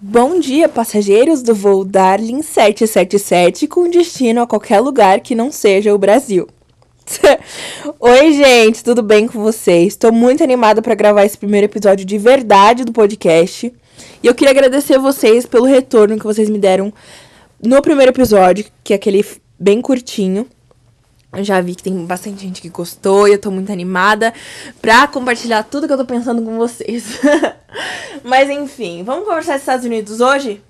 Bom dia, passageiros do voo Darling 777 com destino a qualquer lugar que não seja o Brasil. Oi, gente, tudo bem com vocês? Estou muito animada para gravar esse primeiro episódio de verdade do podcast. E eu queria agradecer vocês pelo retorno que vocês me deram no primeiro episódio, que é aquele bem curtinho. Eu já vi que tem bastante gente que gostou e eu tô muito animada pra compartilhar tudo que eu tô pensando com vocês. Mas enfim, vamos conversar dos Estados Unidos hoje?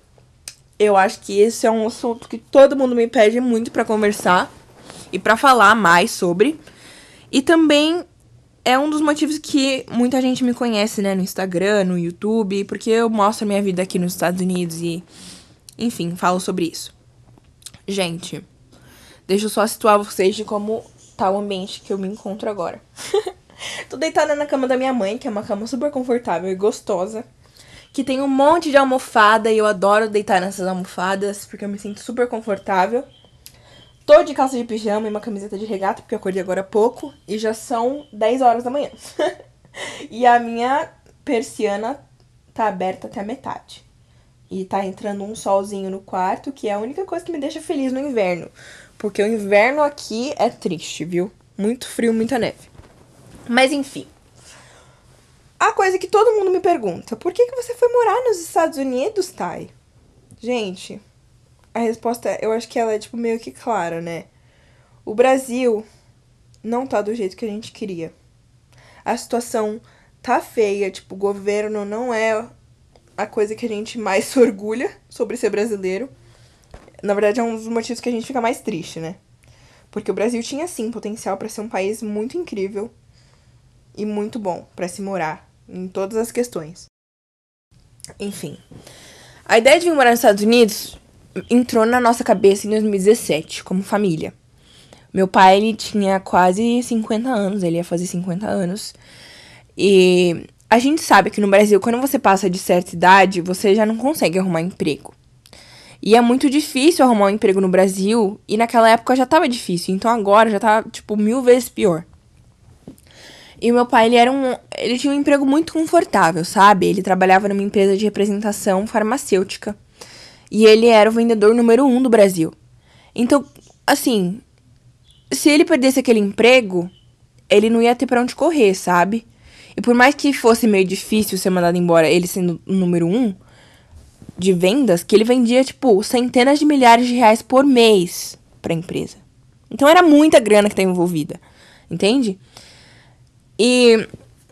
Eu acho que esse é um assunto que todo mundo me pede muito para conversar e para falar mais sobre. E também é um dos motivos que muita gente me conhece, né, no Instagram, no YouTube, porque eu mostro a minha vida aqui nos Estados Unidos e, enfim, falo sobre isso. Gente, Deixa eu só situar vocês de como tá o ambiente que eu me encontro agora. Tô deitada na cama da minha mãe, que é uma cama super confortável e gostosa. Que tem um monte de almofada e eu adoro deitar nessas almofadas porque eu me sinto super confortável. Tô de calça de pijama e uma camiseta de regata porque eu acordei agora há pouco e já são 10 horas da manhã. e a minha persiana tá aberta até a metade. E tá entrando um solzinho no quarto, que é a única coisa que me deixa feliz no inverno. Porque o inverno aqui é triste, viu? Muito frio, muita neve. Mas enfim. A coisa que todo mundo me pergunta: por que, que você foi morar nos Estados Unidos, Thay? Gente, a resposta eu acho que ela é tipo meio que clara, né? O Brasil não tá do jeito que a gente queria. A situação tá feia, tipo, o governo não é a coisa que a gente mais se orgulha sobre ser brasileiro. Na verdade, é um dos motivos que a gente fica mais triste, né? Porque o Brasil tinha sim potencial para ser um país muito incrível e muito bom para se morar em todas as questões. Enfim, a ideia de vir morar nos Estados Unidos entrou na nossa cabeça em 2017, como família. Meu pai, ele tinha quase 50 anos, ele ia fazer 50 anos. E a gente sabe que no Brasil, quando você passa de certa idade, você já não consegue arrumar emprego. E é muito difícil arrumar um emprego no Brasil. E naquela época já tava difícil. Então agora já tá, tipo, mil vezes pior. E meu pai, ele era um. Ele tinha um emprego muito confortável, sabe? Ele trabalhava numa empresa de representação farmacêutica. E ele era o vendedor número um do Brasil. Então, assim. Se ele perdesse aquele emprego, ele não ia ter para onde correr, sabe? E por mais que fosse meio difícil ser mandado embora, ele sendo o número um, de vendas que ele vendia, tipo, centenas de milhares de reais por mês para a empresa. Então era muita grana que tá envolvida, entende? E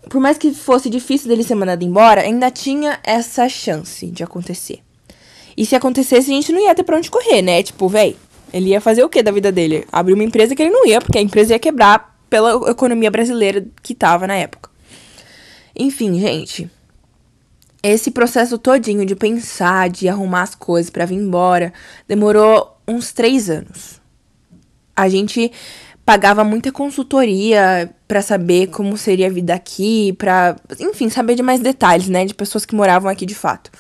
por mais que fosse difícil dele ser mandado embora, ainda tinha essa chance de acontecer. E se acontecesse, a gente não ia ter pra onde correr, né? Tipo, véi, ele ia fazer o que da vida dele? Abrir uma empresa que ele não ia, porque a empresa ia quebrar pela economia brasileira que tava na época. Enfim, gente, esse processo todinho de pensar, de arrumar as coisas para vir embora, demorou uns três anos. A gente pagava muita consultoria para saber como seria a vida aqui, para, enfim, saber de mais detalhes, né, de pessoas que moravam aqui de fato.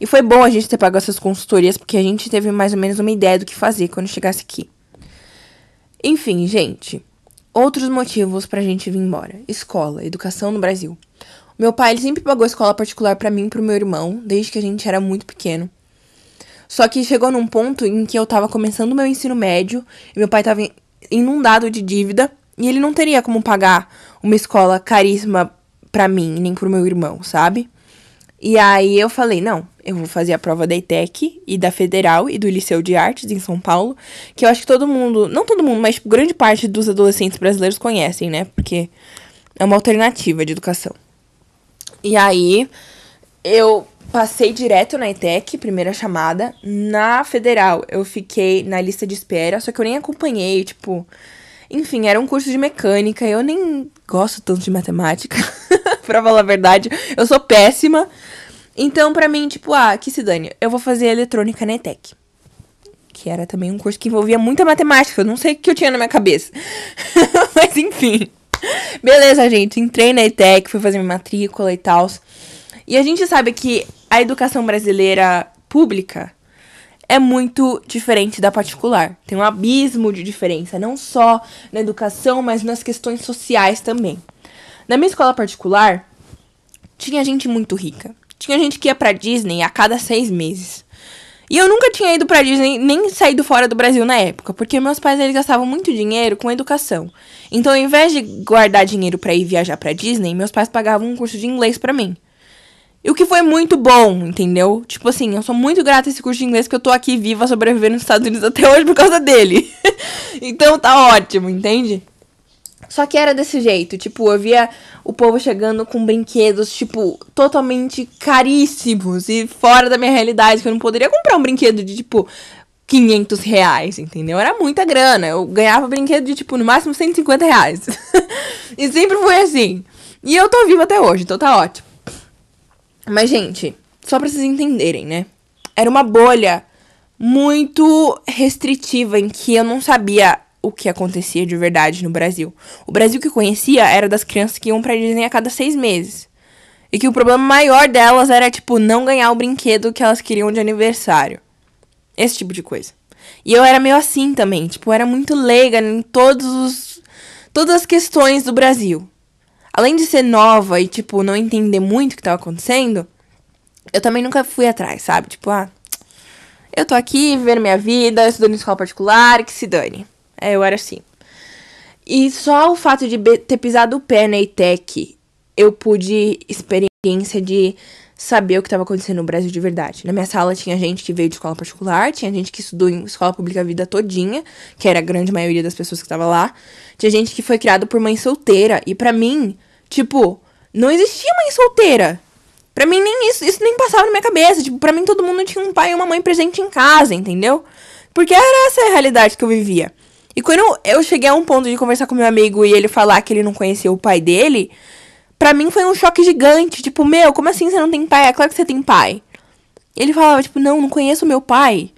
E foi bom a gente ter pago essas consultorias porque a gente teve mais ou menos uma ideia do que fazer quando chegasse aqui. Enfim, gente, outros motivos pra gente vir embora: escola, educação no Brasil. Meu pai ele sempre pagou escola particular para mim e pro meu irmão, desde que a gente era muito pequeno. Só que chegou num ponto em que eu tava começando meu ensino médio e meu pai tava inundado de dívida e ele não teria como pagar uma escola caríssima para mim, nem pro meu irmão, sabe? E aí eu falei, não, eu vou fazer a prova da ETEC e da Federal e do Liceu de Artes em São Paulo, que eu acho que todo mundo, não todo mundo, mas tipo, grande parte dos adolescentes brasileiros conhecem, né? Porque é uma alternativa de educação. E aí, eu passei direto na ETEC, primeira chamada. Na federal, eu fiquei na lista de espera, só que eu nem acompanhei, tipo. Enfim, era um curso de mecânica, eu nem gosto tanto de matemática. pra falar a verdade, eu sou péssima. Então, pra mim, tipo, ah, que se dane, eu vou fazer eletrônica na ETEC. Que era também um curso que envolvia muita matemática, eu não sei o que eu tinha na minha cabeça. Mas enfim. Beleza, gente. Entrei na ETEC, fui fazer minha matrícula e tal. E a gente sabe que a educação brasileira pública é muito diferente da particular. Tem um abismo de diferença, não só na educação, mas nas questões sociais também. Na minha escola particular, tinha gente muito rica. tinha gente que ia pra Disney a cada seis meses. E eu nunca tinha ido pra Disney, nem saído fora do Brasil na época, porque meus pais eles gastavam muito dinheiro com educação. Então, ao invés de guardar dinheiro para ir viajar pra Disney, meus pais pagavam um curso de inglês para mim. E o que foi muito bom, entendeu? Tipo assim, eu sou muito grata a esse curso de inglês que eu tô aqui viva sobrevivendo nos Estados Unidos até hoje por causa dele. então tá ótimo, entende? Só que era desse jeito, tipo, eu via o povo chegando com brinquedos, tipo, totalmente caríssimos e fora da minha realidade, que eu não poderia comprar um brinquedo de, tipo, 500 reais, entendeu? Era muita grana. Eu ganhava brinquedo de, tipo, no máximo 150 reais. e sempre foi assim. E eu tô viva até hoje, então tá ótimo. Mas, gente, só pra vocês entenderem, né? Era uma bolha muito restritiva em que eu não sabia o que acontecia de verdade no Brasil. O Brasil que eu conhecia era das crianças que iam pra Disney a cada seis meses. E que o problema maior delas era, tipo, não ganhar o brinquedo que elas queriam de aniversário. Esse tipo de coisa. E eu era meio assim também, tipo, era muito leiga em todos os. todas as questões do Brasil. Além de ser nova e, tipo, não entender muito o que tava acontecendo, eu também nunca fui atrás, sabe? Tipo, ah, eu tô aqui vivendo minha vida, estudando em escola particular, que se dane. É, eu era assim. E só o fato de ter pisado o pé na ETEC, eu pude experiência de saber o que estava acontecendo no Brasil de verdade. Na minha sala tinha gente que veio de escola particular, tinha gente que estudou em escola pública a vida todinha, que era a grande maioria das pessoas que estava lá. Tinha gente que foi criada por mãe solteira, e para mim, tipo, não existia mãe solteira. Pra mim, nem isso, isso nem passava na minha cabeça. Tipo, pra mim todo mundo tinha um pai e uma mãe presente em casa, entendeu? Porque era essa a realidade que eu vivia. E quando eu cheguei a um ponto de conversar com meu amigo e ele falar que ele não conhecia o pai dele, pra mim foi um choque gigante. Tipo, meu, como assim você não tem pai? É claro que você tem pai. Ele falava, tipo, não, não conheço meu pai.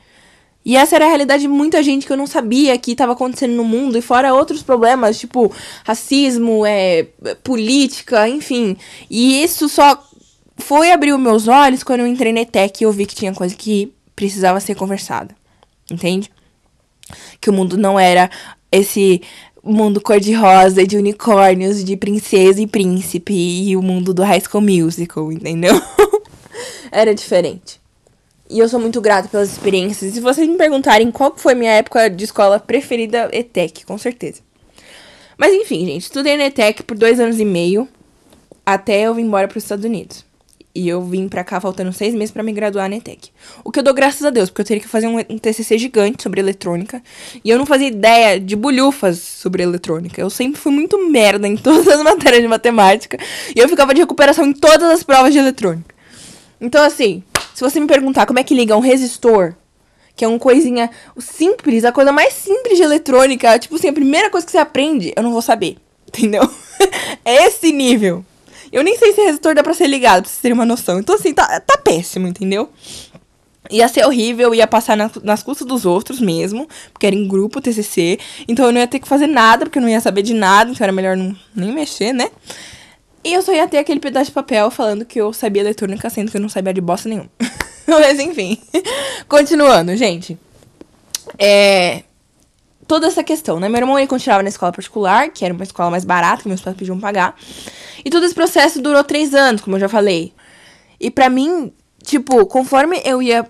E essa era a realidade de muita gente que eu não sabia que estava acontecendo no mundo, e fora outros problemas, tipo racismo, é, política, enfim. E isso só foi abrir os meus olhos quando eu entrei na ETEC e eu vi que tinha coisa que precisava ser conversada. Entende? Que o mundo não era esse mundo cor-de-rosa, de unicórnios, de princesa e príncipe e o mundo do High School Musical, entendeu? era diferente. E eu sou muito grata pelas experiências. E se vocês me perguntarem qual foi minha época de escola preferida, ETEC, com certeza. Mas enfim, gente, estudei na ETEC por dois anos e meio até eu vir embora para os Estados Unidos. E eu vim pra cá faltando seis meses para me graduar na ETEC. O que eu dou graças a Deus, porque eu teria que fazer um, TCC gigante sobre eletrônica. E eu não fazia ideia de bolhufas sobre eletrônica. Eu sempre fui muito merda em todas as matérias de matemática. E eu ficava de recuperação em todas as provas de eletrônica. Então, assim, se você me perguntar como é que liga um resistor, que é uma coisinha simples, a coisa mais simples de eletrônica, tipo assim, a primeira coisa que você aprende, eu não vou saber. Entendeu? é esse nível. Eu nem sei se resistor dá pra ser ligado, pra vocês terem uma noção. Então, assim, tá, tá péssimo, entendeu? Ia ser horrível, ia passar na, nas custas dos outros mesmo, porque era em grupo TCC. Então eu não ia ter que fazer nada, porque eu não ia saber de nada, então era melhor não, nem mexer, né? E eu só ia ter aquele pedaço de papel falando que eu sabia eletrônica, sendo que eu não sabia de bosta nenhuma. Mas enfim. Continuando, gente. É toda essa questão, né? Meu irmão ele continuava na escola particular, que era uma escola mais barata, que meus pais pediam pagar. E todo esse processo durou três anos, como eu já falei. E para mim, tipo, conforme eu ia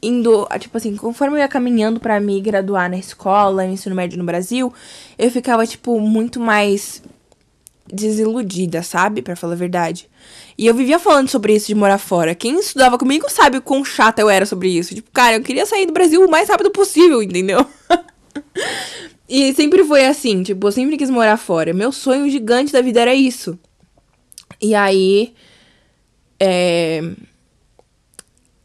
indo, tipo assim, conforme eu ia caminhando para me graduar na escola, no ensino médio no Brasil, eu ficava, tipo, muito mais desiludida, sabe? para falar a verdade. E eu vivia falando sobre isso de morar fora. Quem estudava comigo sabe o quão chata eu era sobre isso. Tipo, cara, eu queria sair do Brasil o mais rápido possível, entendeu? e sempre foi assim, tipo, eu sempre quis morar fora. Meu sonho gigante da vida era isso. E aí. É...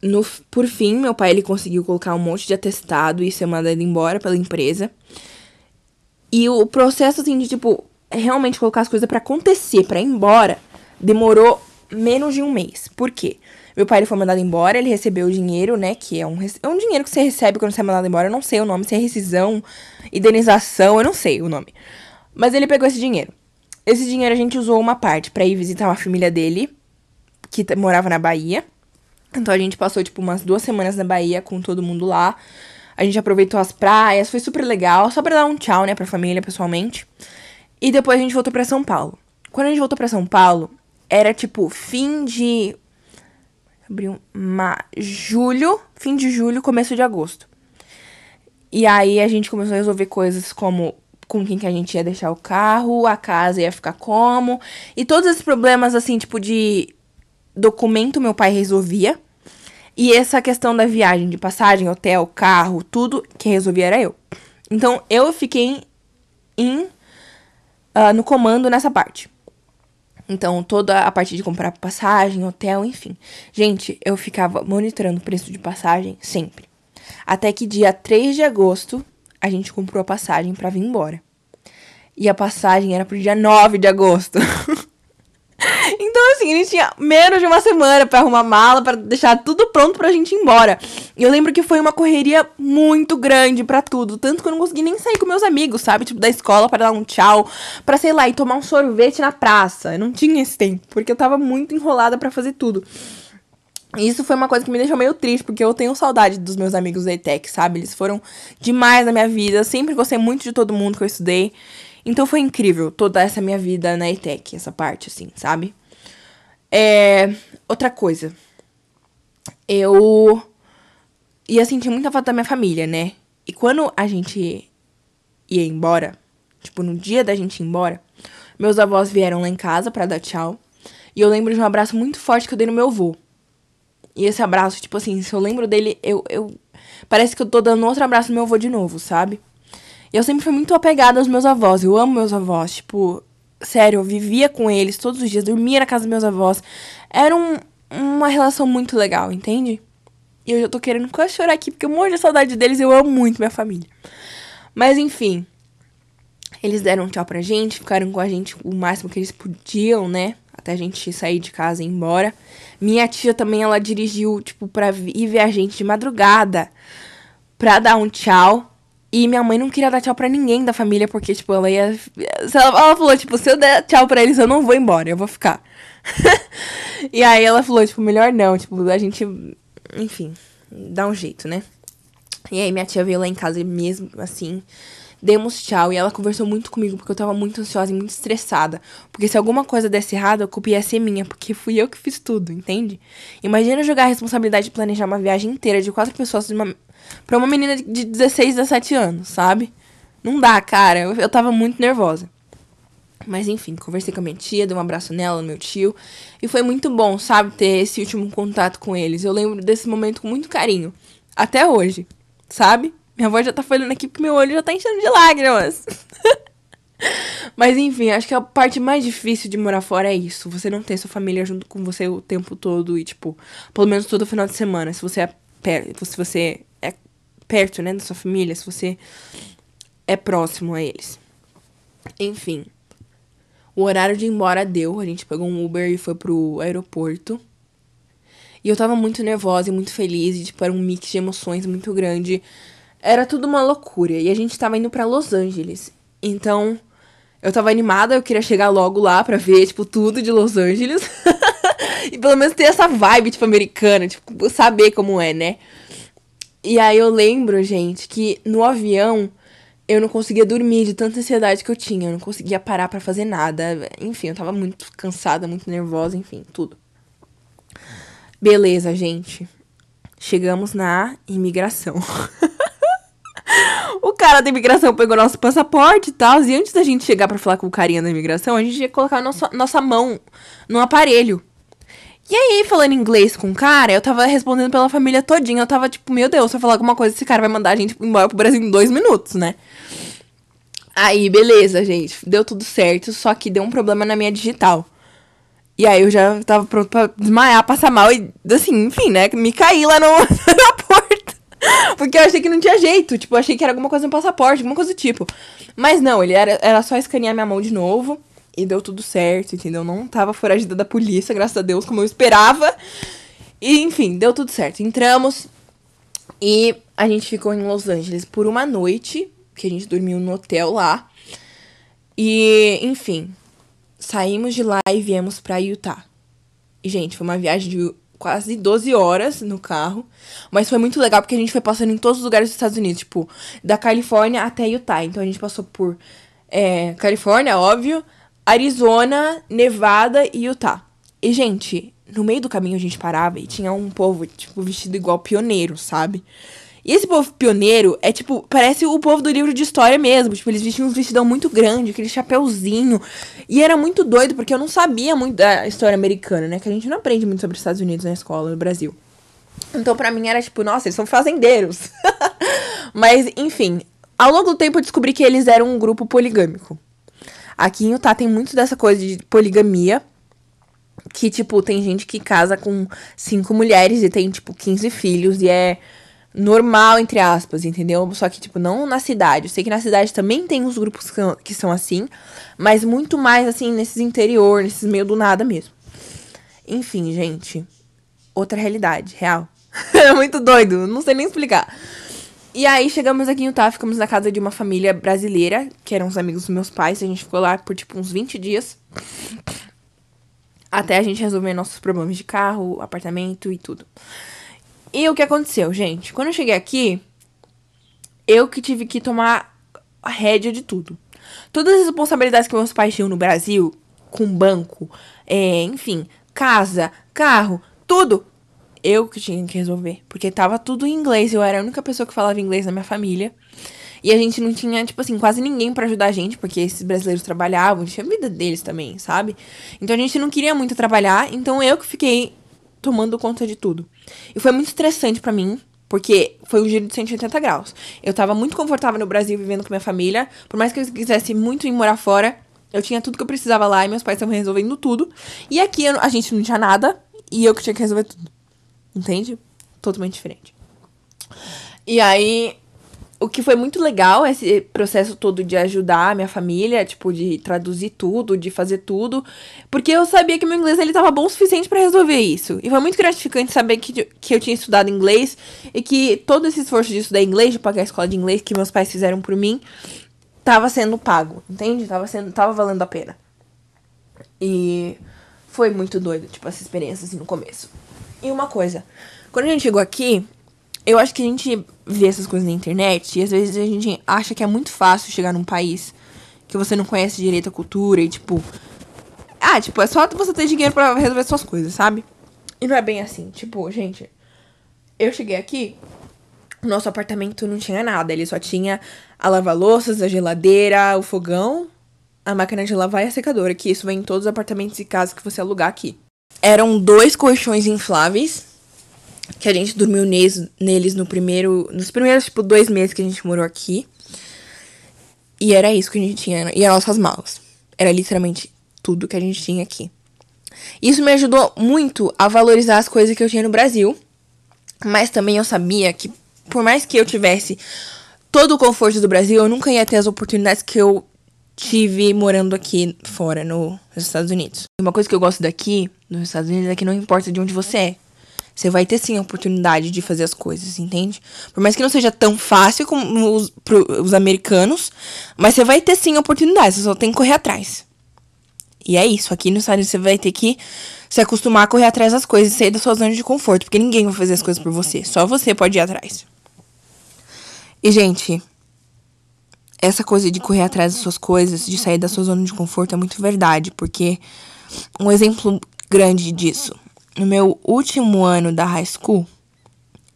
No, por fim, meu pai ele conseguiu colocar um monte de atestado e ser mandado embora pela empresa. E o processo, assim, de, tipo, realmente colocar as coisas para acontecer, para ir embora, demorou menos de um mês. Por quê? Meu pai ele foi mandado embora, ele recebeu o dinheiro, né? Que é um, é um dinheiro que você recebe quando você é mandado embora. Eu não sei o nome, se é rescisão, indenização, eu não sei o nome. Mas ele pegou esse dinheiro. Esse dinheiro a gente usou uma parte para ir visitar uma família dele, que morava na Bahia. Então a gente passou, tipo, umas duas semanas na Bahia com todo mundo lá. A gente aproveitou as praias, foi super legal, só pra dar um tchau, né, pra família, pessoalmente. E depois a gente voltou para São Paulo. Quando a gente voltou para São Paulo, era tipo fim de abril, ma, julho, fim de julho, começo de agosto. E aí a gente começou a resolver coisas como com quem que a gente ia deixar o carro, a casa ia ficar como. E todos esses problemas, assim, tipo de documento, meu pai resolvia. E essa questão da viagem, de passagem, hotel, carro, tudo, quem resolvia era eu. Então eu fiquei em, uh, no comando nessa parte. Então, toda a parte de comprar passagem, hotel, enfim. Gente, eu ficava monitorando o preço de passagem sempre. Até que dia 3 de agosto, a gente comprou a passagem para vir embora. E a passagem era pro dia 9 de agosto. Então, assim, a gente tinha menos de uma semana para arrumar mala, para deixar tudo pronto pra gente ir embora. E eu lembro que foi uma correria muito grande para tudo. Tanto que eu não consegui nem sair com meus amigos, sabe? Tipo, da escola para dar um tchau, pra, sei lá, ir tomar um sorvete na praça. Eu não tinha esse tempo, porque eu tava muito enrolada para fazer tudo. E isso foi uma coisa que me deixou meio triste, porque eu tenho saudade dos meus amigos da ETEC, sabe? Eles foram demais na minha vida. Sempre gostei muito de todo mundo que eu estudei. Então foi incrível toda essa minha vida na ETEC, essa parte, assim, sabe? É. Outra coisa. Eu ia sentir muita falta da minha família, né? E quando a gente ia embora, tipo, no dia da gente ir embora, meus avós vieram lá em casa para dar tchau. E eu lembro de um abraço muito forte que eu dei no meu avô. E esse abraço, tipo assim, se eu lembro dele, eu, eu. Parece que eu tô dando outro abraço no meu avô de novo, sabe? E eu sempre fui muito apegada aos meus avós. Eu amo meus avós. Tipo, sério, eu vivia com eles todos os dias, dormia na casa dos meus avós. Era um, uma relação muito legal, entende? E eu já tô querendo quase chorar aqui, porque eu morro de saudade deles eu amo muito minha família. Mas enfim, eles deram um tchau pra gente, ficaram com a gente o máximo que eles podiam, né? Até a gente sair de casa e ir embora. Minha tia também, ela dirigiu, tipo, pra ir ver a gente de madrugada pra dar um tchau. E minha mãe não queria dar tchau pra ninguém da família, porque, tipo, ela ia. Ela, falou, tipo, se eu der tchau pra eles, eu não vou embora, eu vou ficar. e aí ela falou, tipo, melhor não, tipo, a gente. Enfim, dá um jeito, né? E aí minha tia veio lá em casa mesmo, assim. Demos tchau e ela conversou muito comigo porque eu tava muito ansiosa e muito estressada. Porque se alguma coisa desse errado, a culpa ia ser minha, porque fui eu que fiz tudo, entende? Imagina jogar a responsabilidade de planejar uma viagem inteira de quatro pessoas de uma pra uma menina de 16, 17 anos, sabe? Não dá, cara. Eu, eu tava muito nervosa. Mas enfim, conversei com a minha tia, dei um abraço nela, no meu tio. E foi muito bom, sabe, ter esse último contato com eles. Eu lembro desse momento com muito carinho. Até hoje, sabe? Minha avó já tá falando aqui porque meu olho já tá enchendo de lágrimas. Mas enfim, acho que a parte mais difícil de morar fora é isso. Você não ter sua família junto com você o tempo todo e, tipo, pelo menos todo final de semana. Se você é se você perto, né, da sua família, se você é próximo a eles. Enfim. O horário de ir embora deu, a gente pegou um Uber e foi pro aeroporto. E eu tava muito nervosa e muito feliz, e, tipo, era um mix de emoções muito grande. Era tudo uma loucura. E a gente tava indo para Los Angeles. Então, eu tava animada, eu queria chegar logo lá pra ver, tipo, tudo de Los Angeles. e pelo menos ter essa vibe, tipo, americana, tipo, saber como é, né? E aí eu lembro, gente, que no avião eu não conseguia dormir de tanta ansiedade que eu tinha. Eu não conseguia parar para fazer nada. Enfim, eu tava muito cansada, muito nervosa, enfim, tudo. Beleza, gente. Chegamos na imigração. o cara da imigração pegou nosso passaporte e tal. E antes da gente chegar para falar com o carinha da imigração, a gente ia colocar nossa, nossa mão no aparelho. E aí, falando inglês com o cara, eu tava respondendo pela família todinha. Eu tava tipo, meu Deus, se eu falar alguma coisa, esse cara vai mandar a gente embora pro Brasil em dois minutos, né? Aí, beleza, gente. Deu tudo certo, só que deu um problema na minha digital. E aí eu já tava pronto pra desmaiar, passar mal e, assim, enfim, né? Me caí lá no, na porta. Porque eu achei que não tinha jeito. Tipo, eu achei que era alguma coisa no passaporte, alguma coisa do tipo. Mas não, ele era, era só escanear minha mão de novo. E deu tudo certo, entendeu? Não tava foragida da polícia, graças a Deus, como eu esperava. E, enfim, deu tudo certo. Entramos e a gente ficou em Los Angeles por uma noite, que a gente dormiu no hotel lá. E, enfim, saímos de lá e viemos pra Utah. E, gente, foi uma viagem de quase 12 horas no carro. Mas foi muito legal porque a gente foi passando em todos os lugares dos Estados Unidos, tipo, da Califórnia até Utah. Então a gente passou por é, Califórnia, óbvio, Arizona, Nevada e Utah. E, gente, no meio do caminho a gente parava e tinha um povo, tipo, vestido igual pioneiro, sabe? E esse povo pioneiro é tipo, parece o povo do livro de história mesmo. Tipo, eles vestiam um vestidão muito grande, aquele chapéuzinho. E era muito doido, porque eu não sabia muito da história americana, né? Que a gente não aprende muito sobre os Estados Unidos na escola, no Brasil. Então, pra mim, era tipo, nossa, eles são fazendeiros. Mas, enfim, ao longo do tempo eu descobri que eles eram um grupo poligâmico. Aqui em Utah tem muito dessa coisa de poligamia. Que, tipo, tem gente que casa com cinco mulheres e tem, tipo, 15 filhos. E é normal, entre aspas, entendeu? Só que, tipo, não na cidade. Eu sei que na cidade também tem uns grupos que são assim. Mas muito mais, assim, nesses interior, nesses meio do nada mesmo. Enfim, gente. Outra realidade, real. é muito doido, não sei nem explicar. E aí chegamos aqui em Utah, ficamos na casa de uma família brasileira, que eram os amigos dos meus pais. A gente ficou lá por tipo uns 20 dias. Até a gente resolver nossos problemas de carro, apartamento e tudo. E o que aconteceu, gente? Quando eu cheguei aqui, eu que tive que tomar a rédea de tudo. Todas as responsabilidades que meus pais tinham no Brasil, com banco, é, enfim, casa, carro, tudo, eu que tinha que resolver. Porque tava tudo em inglês. Eu era a única pessoa que falava inglês na minha família. E a gente não tinha, tipo assim, quase ninguém para ajudar a gente, porque esses brasileiros trabalhavam, tinha a vida deles também, sabe? Então a gente não queria muito trabalhar, então eu que fiquei tomando conta de tudo. E foi muito estressante para mim, porque foi um giro de 180 graus. Eu tava muito confortável no Brasil vivendo com minha família, por mais que eu quisesse muito ir morar fora, eu tinha tudo que eu precisava lá e meus pais estavam resolvendo tudo. E aqui a gente não tinha nada e eu que tinha que resolver tudo. Entende? Totalmente diferente. E aí, o que foi muito legal, esse processo todo de ajudar a minha família, tipo, de traduzir tudo, de fazer tudo, porque eu sabia que meu inglês ele tava bom o suficiente para resolver isso. E foi muito gratificante saber que, que eu tinha estudado inglês e que todo esse esforço de estudar inglês, de pagar a escola de inglês que meus pais fizeram por mim, tava sendo pago, entende? Tava sendo, tava valendo a pena. E foi muito doido, tipo, essa experiência assim no começo. E uma coisa, quando a gente chegou aqui, eu acho que a gente vê essas coisas na internet e às vezes a gente acha que é muito fácil chegar num país que você não conhece direito a cultura e tipo. Ah, tipo, é só você ter dinheiro para resolver suas coisas, sabe? E não é bem assim. Tipo, gente, eu cheguei aqui, nosso apartamento não tinha nada. Ele só tinha a lava-louças, a geladeira, o fogão, a máquina de lavar e a secadora. Que isso vem em todos os apartamentos e casas que você alugar aqui eram dois colchões infláveis. Que a gente dormiu neles, neles no primeiro. Nos primeiros, tipo, dois meses que a gente morou aqui. E era isso que a gente tinha. E as nossas malas. Era literalmente tudo que a gente tinha aqui. Isso me ajudou muito a valorizar as coisas que eu tinha no Brasil. Mas também eu sabia que, por mais que eu tivesse todo o conforto do Brasil, eu nunca ia ter as oportunidades que eu tive morando aqui fora, no, nos Estados Unidos. Uma coisa que eu gosto daqui, nos Estados Unidos, é que não importa de onde você é. Você vai ter sim a oportunidade de fazer as coisas, entende? Por mais que não seja tão fácil como os, pro, os americanos, mas você vai ter sim a oportunidade, você só tem que correr atrás. E é isso, aqui nos Estados Unidos você vai ter que se acostumar a correr atrás das coisas e sair da sua zona de conforto, porque ninguém vai fazer as coisas por você, só você pode ir atrás. E, gente, essa coisa de correr atrás das suas coisas, de sair da sua zona de conforto é muito verdade, porque um exemplo grande disso, no meu último ano da high school,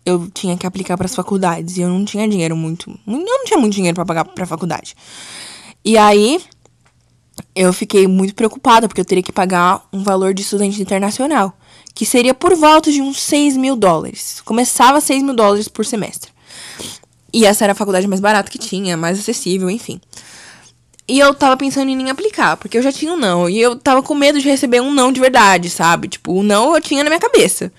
eu tinha que aplicar para as faculdades e eu não tinha dinheiro muito, eu não tinha muito dinheiro para pagar para faculdade. E aí eu fiquei muito preocupada porque eu teria que pagar um valor de estudante internacional, que seria por volta de uns 6 mil dólares. Começava 6 mil dólares por semestre. E essa era a faculdade mais barata que tinha, mais acessível, enfim. E eu tava pensando em nem aplicar, porque eu já tinha um não. E eu tava com medo de receber um não de verdade, sabe? Tipo, o não eu tinha na minha cabeça.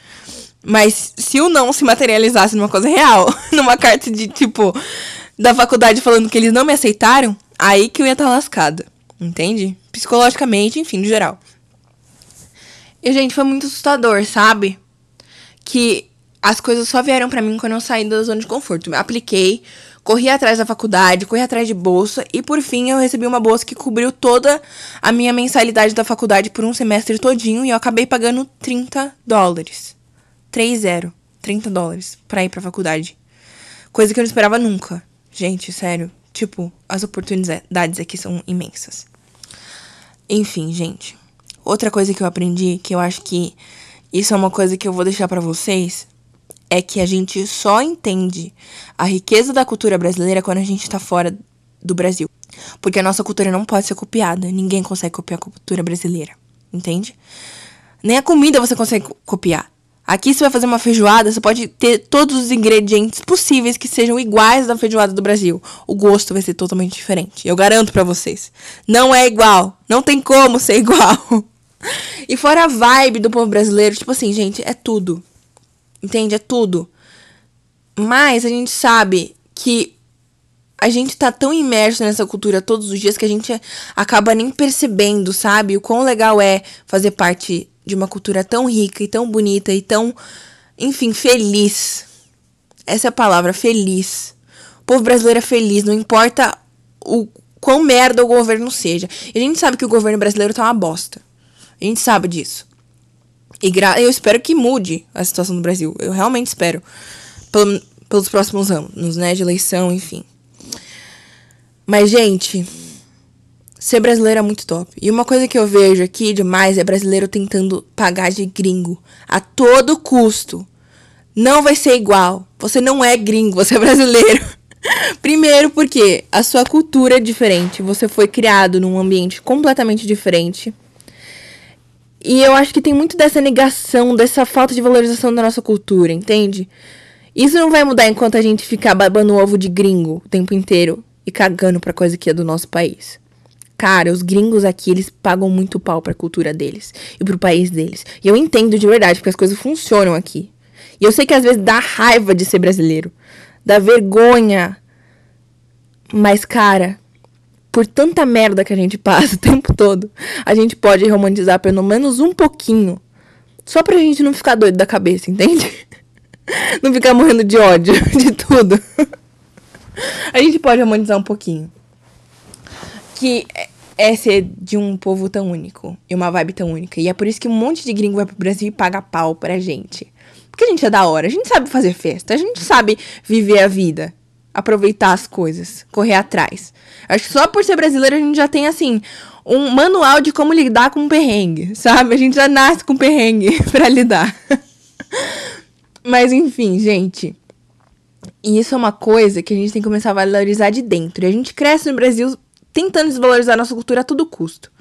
Mas se o não se materializasse numa coisa real, numa carta de, tipo, da faculdade falando que eles não me aceitaram, aí que eu ia estar tá lascada. Entende? Psicologicamente, enfim, no geral. E, gente, foi muito assustador, sabe? Que as coisas só vieram para mim quando eu saí da zona de conforto. Apliquei, corri atrás da faculdade, corri atrás de bolsa e por fim eu recebi uma bolsa que cobriu toda a minha mensalidade da faculdade por um semestre todinho e eu acabei pagando 30 dólares. 3-0. 30 dólares pra ir pra faculdade. Coisa que eu não esperava nunca. Gente, sério. Tipo, as oportunidades aqui são imensas. Enfim, gente. Outra coisa que eu aprendi, que eu acho que isso é uma coisa que eu vou deixar para vocês, é que a gente só entende a riqueza da cultura brasileira quando a gente tá fora do Brasil. Porque a nossa cultura não pode ser copiada. Ninguém consegue copiar a cultura brasileira. Entende? Nem a comida você consegue copiar. Aqui você vai fazer uma feijoada, você pode ter todos os ingredientes possíveis que sejam iguais da feijoada do Brasil. O gosto vai ser totalmente diferente. Eu garanto para vocês. Não é igual. Não tem como ser igual. E fora a vibe do povo brasileiro, tipo assim, gente, é tudo. Entende? É tudo. Mas a gente sabe que a gente tá tão imerso nessa cultura todos os dias que a gente acaba nem percebendo, sabe? O quão legal é fazer parte de uma cultura tão rica e tão bonita e tão, enfim, feliz. Essa é a palavra, feliz. O povo brasileiro é feliz, não importa o quão merda o governo seja. E a gente sabe que o governo brasileiro tá uma bosta. A gente sabe disso. E eu espero que mude a situação do Brasil. Eu realmente espero. Pelo, pelos próximos anos, né? De eleição, enfim. Mas, gente, ser brasileiro é muito top. E uma coisa que eu vejo aqui demais é brasileiro tentando pagar de gringo a todo custo. Não vai ser igual. Você não é gringo, você é brasileiro. Primeiro porque a sua cultura é diferente, você foi criado num ambiente completamente diferente. E eu acho que tem muito dessa negação, dessa falta de valorização da nossa cultura, entende? Isso não vai mudar enquanto a gente ficar babando ovo de gringo o tempo inteiro e cagando pra coisa que é do nosso país. Cara, os gringos aqui, eles pagam muito pau pra cultura deles e pro país deles. E eu entendo de verdade, porque as coisas funcionam aqui. E eu sei que às vezes dá raiva de ser brasileiro, dá vergonha. Mas, cara, por tanta merda que a gente passa o tempo todo, a gente pode romantizar pelo menos um pouquinho. Só pra gente não ficar doido da cabeça, entende? Não ficar morrendo de ódio de tudo. A gente pode harmonizar um pouquinho. Que é ser de um povo tão único e uma vibe tão única. E é por isso que um monte de gringo vai pro Brasil e paga pau pra gente. Porque a gente é da hora, a gente sabe fazer festa, a gente sabe viver a vida, aproveitar as coisas, correr atrás. Acho que só por ser brasileiro a gente já tem, assim, um manual de como lidar com um perrengue, sabe? A gente já nasce com perrengue pra lidar. Mas enfim, gente. E isso é uma coisa que a gente tem que começar a valorizar de dentro. E a gente cresce no Brasil tentando desvalorizar a nossa cultura a todo custo.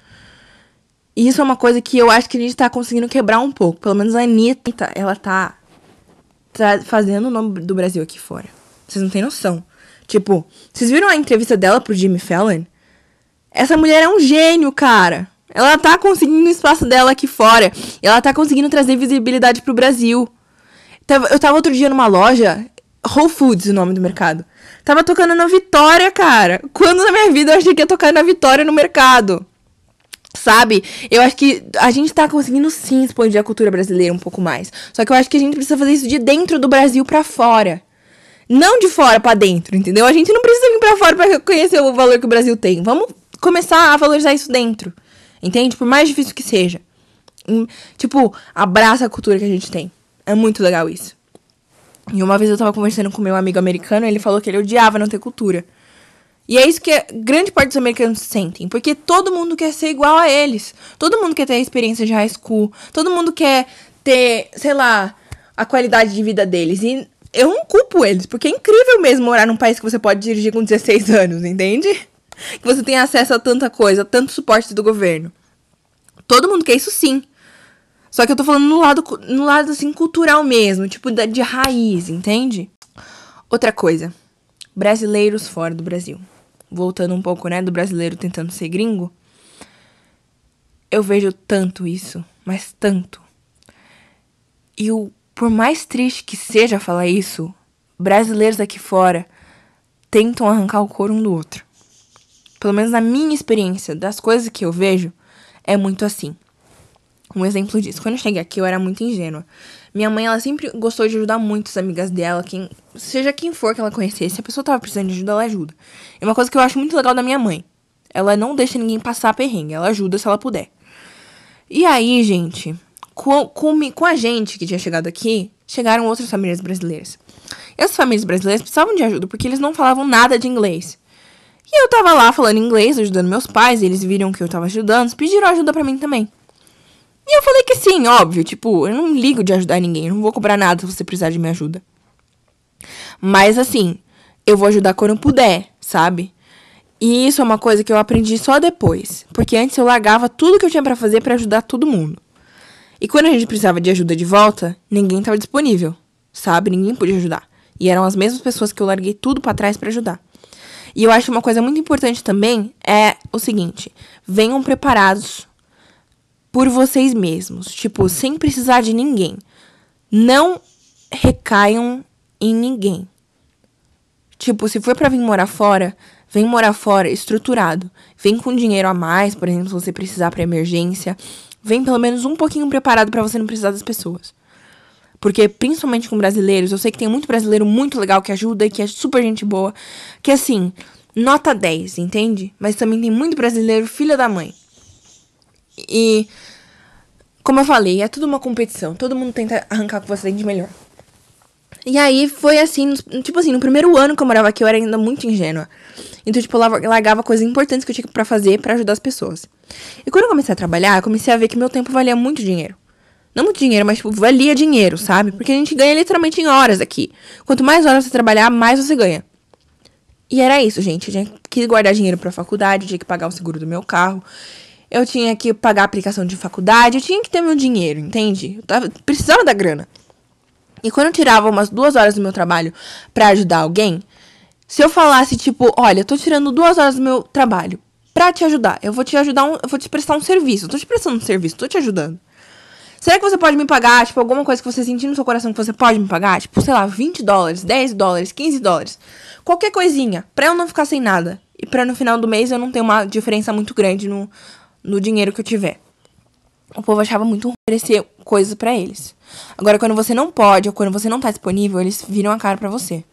E isso é uma coisa que eu acho que a gente tá conseguindo quebrar um pouco. Pelo menos a Anitta, ela tá, tá fazendo o nome do Brasil aqui fora. Vocês não têm noção. Tipo, vocês viram a entrevista dela pro Jimmy Fallon? Essa mulher é um gênio, cara. Ela tá conseguindo o espaço dela aqui fora. Ela tá conseguindo trazer visibilidade pro Brasil. Eu tava outro dia numa loja, Whole Foods, o nome do mercado. Tava tocando na Vitória, cara. Quando na minha vida eu achei que ia tocar na Vitória no mercado? Sabe? Eu acho que a gente tá conseguindo sim expandir a cultura brasileira um pouco mais. Só que eu acho que a gente precisa fazer isso de dentro do Brasil para fora. Não de fora para dentro, entendeu? A gente não precisa vir pra fora pra conhecer o valor que o Brasil tem. Vamos começar a valorizar isso dentro. Entende? Por mais difícil que seja. Hum, tipo, abraça a cultura que a gente tem. É muito legal isso. E uma vez eu tava conversando com meu amigo americano, ele falou que ele odiava não ter cultura. E é isso que grande parte dos americanos sentem, porque todo mundo quer ser igual a eles. Todo mundo quer ter a experiência de high school, todo mundo quer ter, sei lá, a qualidade de vida deles. E eu não culpo eles, porque é incrível mesmo morar num país que você pode dirigir com 16 anos, entende? Que você tem acesso a tanta coisa, tanto suporte do governo. Todo mundo quer isso sim. Só que eu tô falando no lado, no lado assim, cultural mesmo, tipo de raiz, entende? Outra coisa, brasileiros fora do Brasil. Voltando um pouco, né, do brasileiro tentando ser gringo. Eu vejo tanto isso, mas tanto. E o, por mais triste que seja falar isso, brasileiros aqui fora tentam arrancar o couro um do outro. Pelo menos na minha experiência, das coisas que eu vejo, é muito assim um exemplo disso. Quando eu cheguei aqui, eu era muito ingênua. Minha mãe, ela sempre gostou de ajudar muito as amigas dela, quem, seja quem for que ela conhecesse. Se a pessoa tava precisando de ajuda, ela ajuda. É uma coisa que eu acho muito legal da minha mãe. Ela não deixa ninguém passar perrengue, ela ajuda se ela puder. E aí, gente, com, com, com a gente que tinha chegado aqui, chegaram outras famílias brasileiras. Essas famílias brasileiras precisavam de ajuda porque eles não falavam nada de inglês. E eu tava lá falando inglês, ajudando meus pais, eles viram que eu tava ajudando, pediram ajuda para mim também. E eu falei que sim, óbvio. Tipo, eu não ligo de ajudar ninguém. Eu não vou cobrar nada se você precisar de minha ajuda. Mas assim, eu vou ajudar quando eu puder, sabe? E isso é uma coisa que eu aprendi só depois. Porque antes eu largava tudo que eu tinha para fazer para ajudar todo mundo. E quando a gente precisava de ajuda de volta, ninguém estava disponível, sabe? Ninguém podia ajudar. E eram as mesmas pessoas que eu larguei tudo para trás para ajudar. E eu acho uma coisa muito importante também é o seguinte: venham preparados por vocês mesmos, tipo, sem precisar de ninguém. Não recaiam em ninguém. Tipo, se for para vir morar fora, vem morar fora estruturado. Vem com dinheiro a mais, por exemplo, se você precisar para emergência. Vem pelo menos um pouquinho preparado para você não precisar das pessoas. Porque, principalmente com brasileiros, eu sei que tem muito brasileiro muito legal que ajuda e que é super gente boa. Que assim, nota 10, entende? Mas também tem muito brasileiro filha da mãe. E, como eu falei, é tudo uma competição. Todo mundo tenta arrancar o que você tem de melhor. E aí foi assim, tipo assim, no primeiro ano que eu morava aqui, eu era ainda muito ingênua. Então, tipo, eu largava coisas importantes que eu tinha pra fazer para ajudar as pessoas. E quando eu comecei a trabalhar, eu comecei a ver que meu tempo valia muito dinheiro. Não muito dinheiro, mas, tipo, valia dinheiro, sabe? Porque a gente ganha literalmente em horas aqui. Quanto mais horas você trabalhar, mais você ganha. E era isso, gente. Eu tinha que guardar dinheiro pra faculdade, tinha que pagar o seguro do meu carro. Eu tinha que pagar a aplicação de faculdade, eu tinha que ter meu dinheiro, entende? Eu tava, precisava da grana. E quando eu tirava umas duas horas do meu trabalho para ajudar alguém, se eu falasse, tipo, olha, eu tô tirando duas horas do meu trabalho pra te ajudar, eu vou te ajudar, um, eu vou te prestar um serviço, eu tô te prestando um serviço, tô te ajudando. Será que você pode me pagar, tipo, alguma coisa que você sentir no seu coração que você pode me pagar? Tipo, sei lá, 20 dólares, 10 dólares, 15 dólares. Qualquer coisinha, pra eu não ficar sem nada. E pra no final do mês eu não ter uma diferença muito grande no, no dinheiro que eu tiver. O povo achava muito ruim oferecer coisas para eles. Agora, quando você não pode ou quando você não tá disponível, eles viram a cara para você.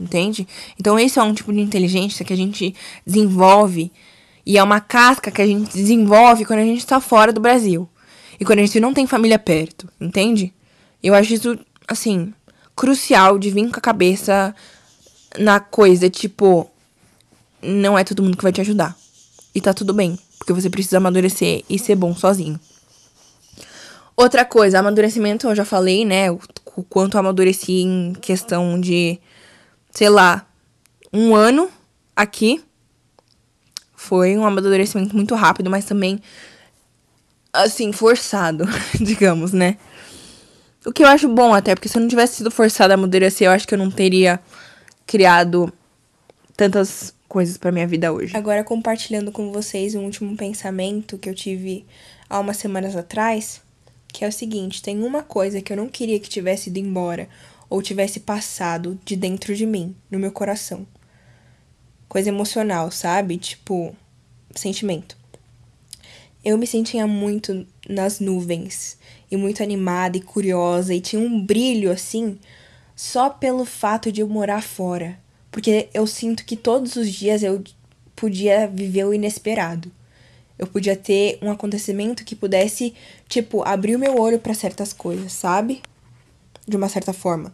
Entende? Então, esse é um tipo de inteligência que a gente desenvolve e é uma casca que a gente desenvolve quando a gente tá fora do Brasil. E quando a gente não tem família perto, entende? Eu acho isso, assim, crucial de vir com a cabeça na coisa, tipo, não é todo mundo que vai te ajudar. E tá tudo bem, porque você precisa amadurecer e ser bom sozinho. Outra coisa, amadurecimento, eu já falei, né? O, o quanto eu amadureci em questão de, sei lá, um ano aqui. Foi um amadurecimento muito rápido, mas também, assim, forçado, digamos, né? O que eu acho bom até, porque se eu não tivesse sido forçada a amadurecer, eu acho que eu não teria criado tantas coisas para minha vida hoje. Agora compartilhando com vocês um último pensamento que eu tive há umas semanas atrás, que é o seguinte: tem uma coisa que eu não queria que tivesse ido embora ou tivesse passado de dentro de mim, no meu coração. Coisa emocional, sabe? Tipo, sentimento. Eu me sentia muito nas nuvens e muito animada e curiosa e tinha um brilho assim só pelo fato de eu morar fora, porque eu sinto que todos os dias eu podia viver o inesperado eu podia ter um acontecimento que pudesse, tipo, abrir o meu olho para certas coisas, sabe? De uma certa forma.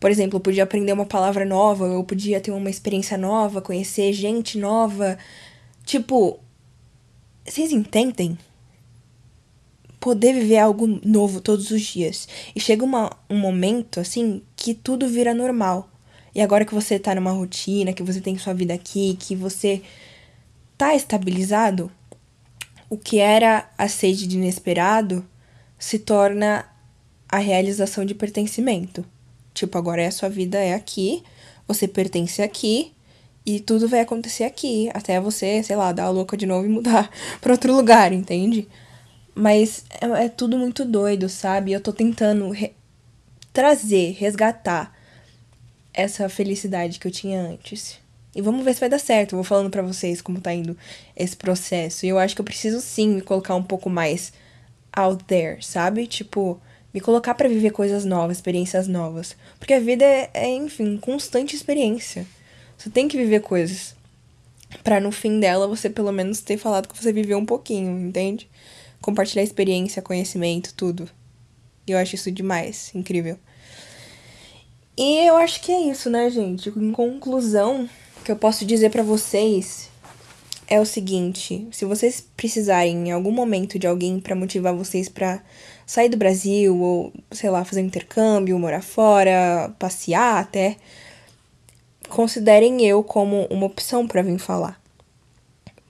Por exemplo, eu podia aprender uma palavra nova, eu podia ter uma experiência nova, conhecer gente nova. Tipo, vocês entendem? Poder viver algo novo todos os dias. E chega uma, um momento, assim, que tudo vira normal. E agora que você tá numa rotina, que você tem sua vida aqui, que você tá estabilizado, o que era a sede de inesperado se torna a realização de pertencimento. Tipo, agora é a sua vida é aqui, você pertence aqui e tudo vai acontecer aqui, até você, sei lá, dar a louca de novo e mudar para outro lugar, entende? Mas é, é, tudo muito doido, sabe? Eu tô tentando re trazer, resgatar essa felicidade que eu tinha antes. E vamos ver se vai dar certo. Eu vou falando para vocês como tá indo esse processo. E eu acho que eu preciso sim me colocar um pouco mais out there, sabe? Tipo, me colocar para viver coisas novas, experiências novas. Porque a vida é, é, enfim, constante experiência. Você tem que viver coisas. Pra no fim dela você pelo menos ter falado que você viveu um pouquinho, entende? Compartilhar experiência, conhecimento, tudo. Eu acho isso demais, incrível. E eu acho que é isso, né, gente? Em conclusão, que eu posso dizer para vocês é o seguinte: se vocês precisarem em algum momento de alguém para motivar vocês para sair do Brasil ou, sei lá, fazer um intercâmbio, morar fora, passear até, considerem eu como uma opção para vir falar.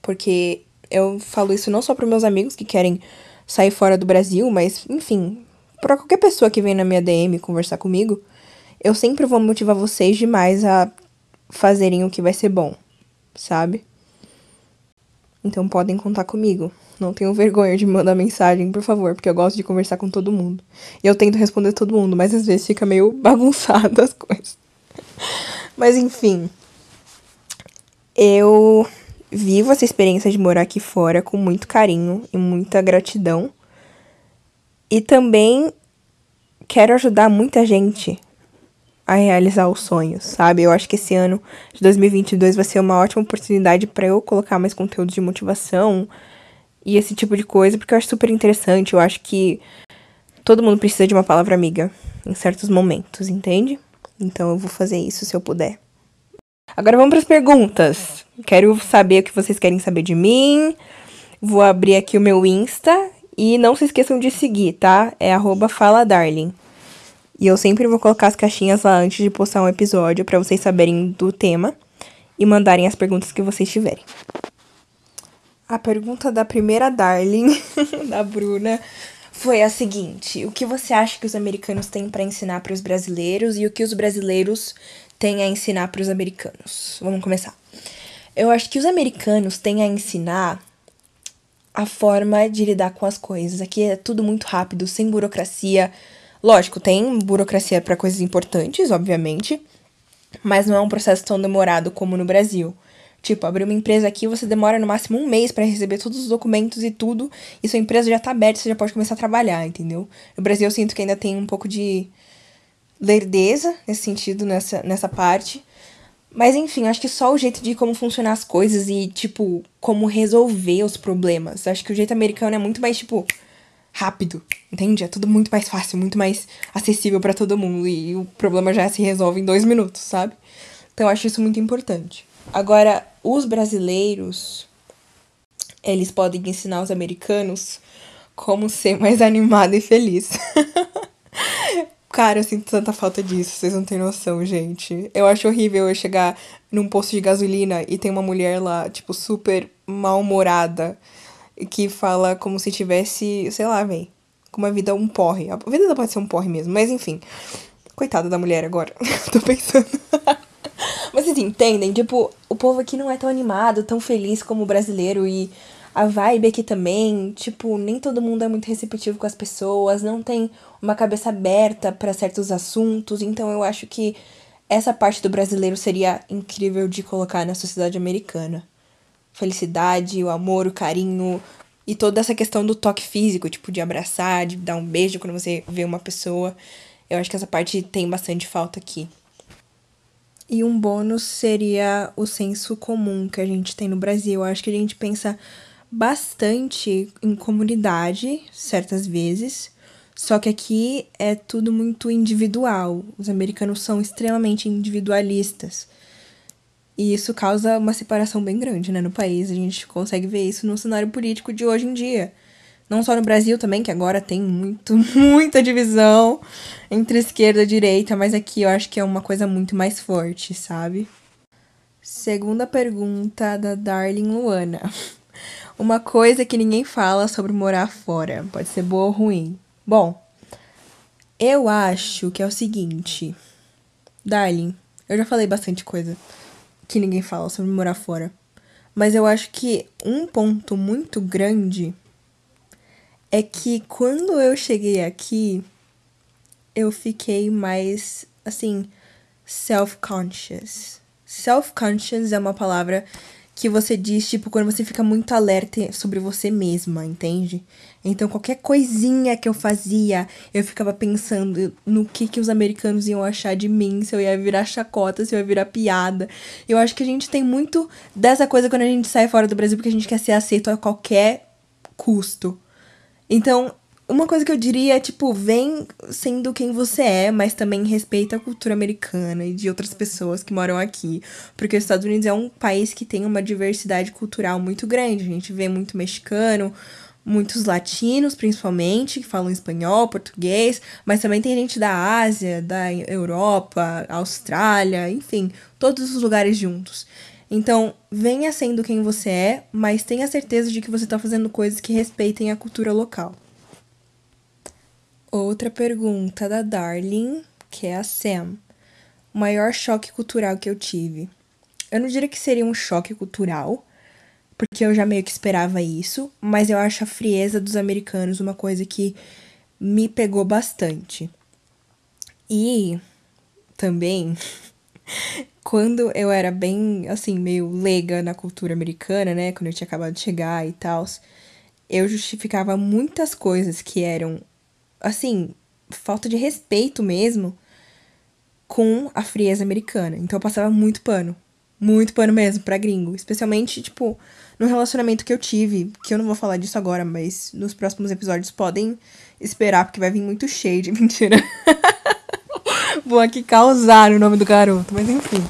Porque eu falo isso não só para meus amigos que querem sair fora do Brasil, mas, enfim, para qualquer pessoa que vem na minha DM conversar comigo, eu sempre vou motivar vocês demais a fazerem o que vai ser bom, sabe? Então podem contar comigo. Não tenham vergonha de mandar mensagem, por favor, porque eu gosto de conversar com todo mundo. E eu tento responder todo mundo, mas às vezes fica meio bagunçado as coisas. mas enfim. Eu vivo essa experiência de morar aqui fora com muito carinho e muita gratidão. E também quero ajudar muita gente a realizar os sonhos, sabe? Eu acho que esse ano de 2022 vai ser uma ótima oportunidade para eu colocar mais conteúdo de motivação e esse tipo de coisa, porque eu acho super interessante. Eu acho que todo mundo precisa de uma palavra amiga em certos momentos, entende? Então eu vou fazer isso se eu puder. Agora vamos para as perguntas. Quero saber o que vocês querem saber de mim. Vou abrir aqui o meu Insta e não se esqueçam de seguir, tá? É @faladarling. E eu sempre vou colocar as caixinhas lá antes de postar um episódio para vocês saberem do tema e mandarem as perguntas que vocês tiverem. A pergunta da primeira Darling, da Bruna, foi a seguinte: O que você acha que os americanos têm para ensinar para os brasileiros e o que os brasileiros têm a ensinar para os americanos? Vamos começar. Eu acho que os americanos têm a ensinar a forma de lidar com as coisas. Aqui é tudo muito rápido, sem burocracia Lógico, tem burocracia para coisas importantes, obviamente, mas não é um processo tão demorado como no Brasil. Tipo, abrir uma empresa aqui, você demora no máximo um mês para receber todos os documentos e tudo, e sua empresa já tá aberta, você já pode começar a trabalhar, entendeu? No Brasil eu sinto que ainda tem um pouco de lerdeza nesse sentido, nessa, nessa parte. Mas enfim, acho que só o jeito de como funcionar as coisas e, tipo, como resolver os problemas. Acho que o jeito americano é muito mais, tipo, rápido, entende? É tudo muito mais fácil, muito mais acessível para todo mundo e o problema já se resolve em dois minutos, sabe? Então eu acho isso muito importante. Agora, os brasileiros, eles podem ensinar os americanos como ser mais animado e feliz. Cara, eu sinto tanta falta disso, vocês não têm noção, gente. Eu acho horrível eu chegar num posto de gasolina e tem uma mulher lá, tipo, super mal-humorada que fala como se tivesse, sei lá, véi, com uma vida um porre. A vida não pode ser um porre mesmo, mas enfim. Coitada da mulher agora. Tô pensando. mas vocês entendem? Tipo, o povo aqui não é tão animado, tão feliz como o brasileiro e a vibe aqui também, tipo, nem todo mundo é muito receptivo com as pessoas, não tem uma cabeça aberta para certos assuntos, então eu acho que essa parte do brasileiro seria incrível de colocar na sociedade americana felicidade, o amor, o carinho e toda essa questão do toque físico, tipo de abraçar, de dar um beijo quando você vê uma pessoa. Eu acho que essa parte tem bastante falta aqui. E um bônus seria o senso comum que a gente tem no Brasil. Eu acho que a gente pensa bastante em comunidade, certas vezes, só que aqui é tudo muito individual. Os americanos são extremamente individualistas. E isso causa uma separação bem grande, né, no país. A gente consegue ver isso no cenário político de hoje em dia. Não só no Brasil também, que agora tem muito, muita divisão entre esquerda e direita, mas aqui eu acho que é uma coisa muito mais forte, sabe? Segunda pergunta da Darling Luana. Uma coisa que ninguém fala sobre morar fora. Pode ser boa ou ruim. Bom, eu acho que é o seguinte. Darling, eu já falei bastante coisa que ninguém fala sobre morar fora. Mas eu acho que um ponto muito grande é que quando eu cheguei aqui, eu fiquei mais, assim, self-conscious. Self-conscious é uma palavra que você diz, tipo, quando você fica muito alerta sobre você mesma, entende? Então, qualquer coisinha que eu fazia, eu ficava pensando no que, que os americanos iam achar de mim, se eu ia virar chacota, se eu ia virar piada. Eu acho que a gente tem muito dessa coisa quando a gente sai fora do Brasil, porque a gente quer ser aceito a qualquer custo. Então, uma coisa que eu diria é, tipo, vem sendo quem você é, mas também respeita a cultura americana e de outras pessoas que moram aqui. Porque os Estados Unidos é um país que tem uma diversidade cultural muito grande. A gente vê muito mexicano, muitos latinos, principalmente, que falam espanhol, português, mas também tem gente da Ásia, da Europa, Austrália, enfim, todos os lugares juntos. Então, venha sendo quem você é, mas tenha certeza de que você está fazendo coisas que respeitem a cultura local. Outra pergunta da Darling, que é a Sam. O maior choque cultural que eu tive. Eu não diria que seria um choque cultural, porque eu já meio que esperava isso, mas eu acho a frieza dos americanos uma coisa que me pegou bastante. E também, quando eu era bem, assim, meio leiga na cultura americana, né, quando eu tinha acabado de chegar e tal, eu justificava muitas coisas que eram, assim, falta de respeito mesmo com a frieza americana. Então eu passava muito pano. Muito pano mesmo pra gringo. Especialmente, tipo, no relacionamento que eu tive, que eu não vou falar disso agora, mas nos próximos episódios podem esperar, porque vai vir muito cheio de mentira. vou aqui causar o nome do garoto, mas enfim.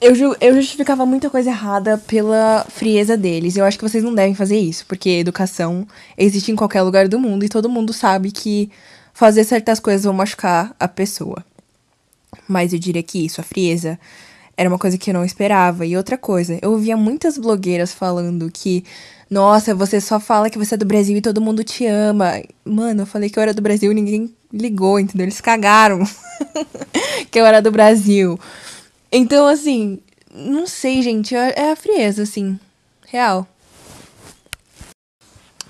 Eu, eu justificava muita coisa errada pela frieza deles. Eu acho que vocês não devem fazer isso, porque educação existe em qualquer lugar do mundo e todo mundo sabe que fazer certas coisas vão machucar a pessoa. Mas eu diria que isso, a frieza, era uma coisa que eu não esperava. E outra coisa, eu ouvia muitas blogueiras falando que, nossa, você só fala que você é do Brasil e todo mundo te ama. Mano, eu falei que eu era do Brasil e ninguém ligou, entendeu? Eles cagaram que eu era do Brasil. Então, assim, não sei, gente, é, é a frieza, assim, real.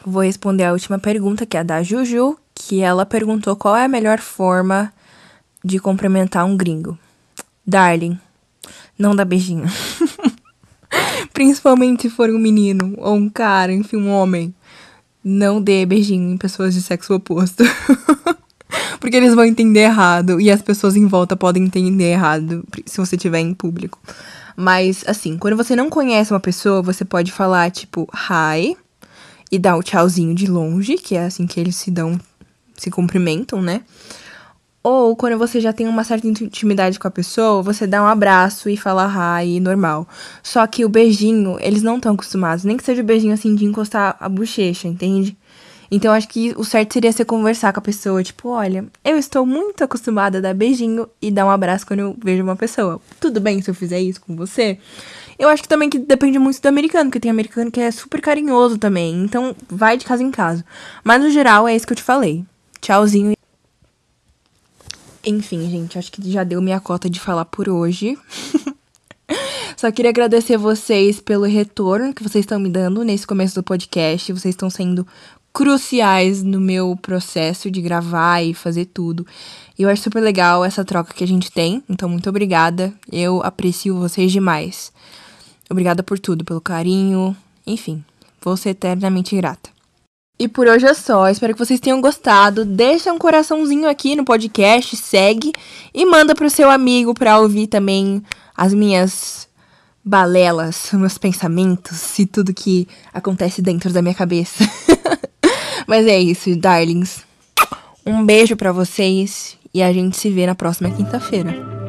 Vou responder a última pergunta, que é a da Juju, que ela perguntou qual é a melhor forma de cumprimentar um gringo. Darling, não dá beijinho. Principalmente se for um menino ou um cara, enfim, um homem. Não dê beijinho em pessoas de sexo oposto. Porque eles vão entender errado e as pessoas em volta podem entender errado se você estiver em público. Mas, assim, quando você não conhece uma pessoa, você pode falar, tipo, hi, e dar o tchauzinho de longe, que é assim que eles se dão, se cumprimentam, né? Ou quando você já tem uma certa intimidade com a pessoa, você dá um abraço e fala hi, normal. Só que o beijinho, eles não estão acostumados. Nem que seja o beijinho assim de encostar a bochecha, entende? Então acho que o certo seria você conversar com a pessoa, tipo, olha, eu estou muito acostumada a dar beijinho e dar um abraço quando eu vejo uma pessoa. Tudo bem se eu fizer isso com você? Eu acho que também que depende muito do americano, porque tem americano que é super carinhoso também. Então vai de casa em casa. Mas no geral é isso que eu te falei. Tchauzinho enfim, gente, acho que já deu minha cota de falar por hoje. Só queria agradecer vocês pelo retorno que vocês estão me dando nesse começo do podcast. Vocês estão sendo cruciais no meu processo de gravar e fazer tudo. E eu acho super legal essa troca que a gente tem. Então, muito obrigada. Eu aprecio vocês demais. Obrigada por tudo, pelo carinho. Enfim, vou ser eternamente grata. E por hoje é só. Espero que vocês tenham gostado. Deixa um coraçãozinho aqui no podcast, segue e manda pro seu amigo para ouvir também as minhas balelas, meus pensamentos e tudo que acontece dentro da minha cabeça. Mas é isso, darlings. Um beijo para vocês e a gente se vê na próxima quinta-feira.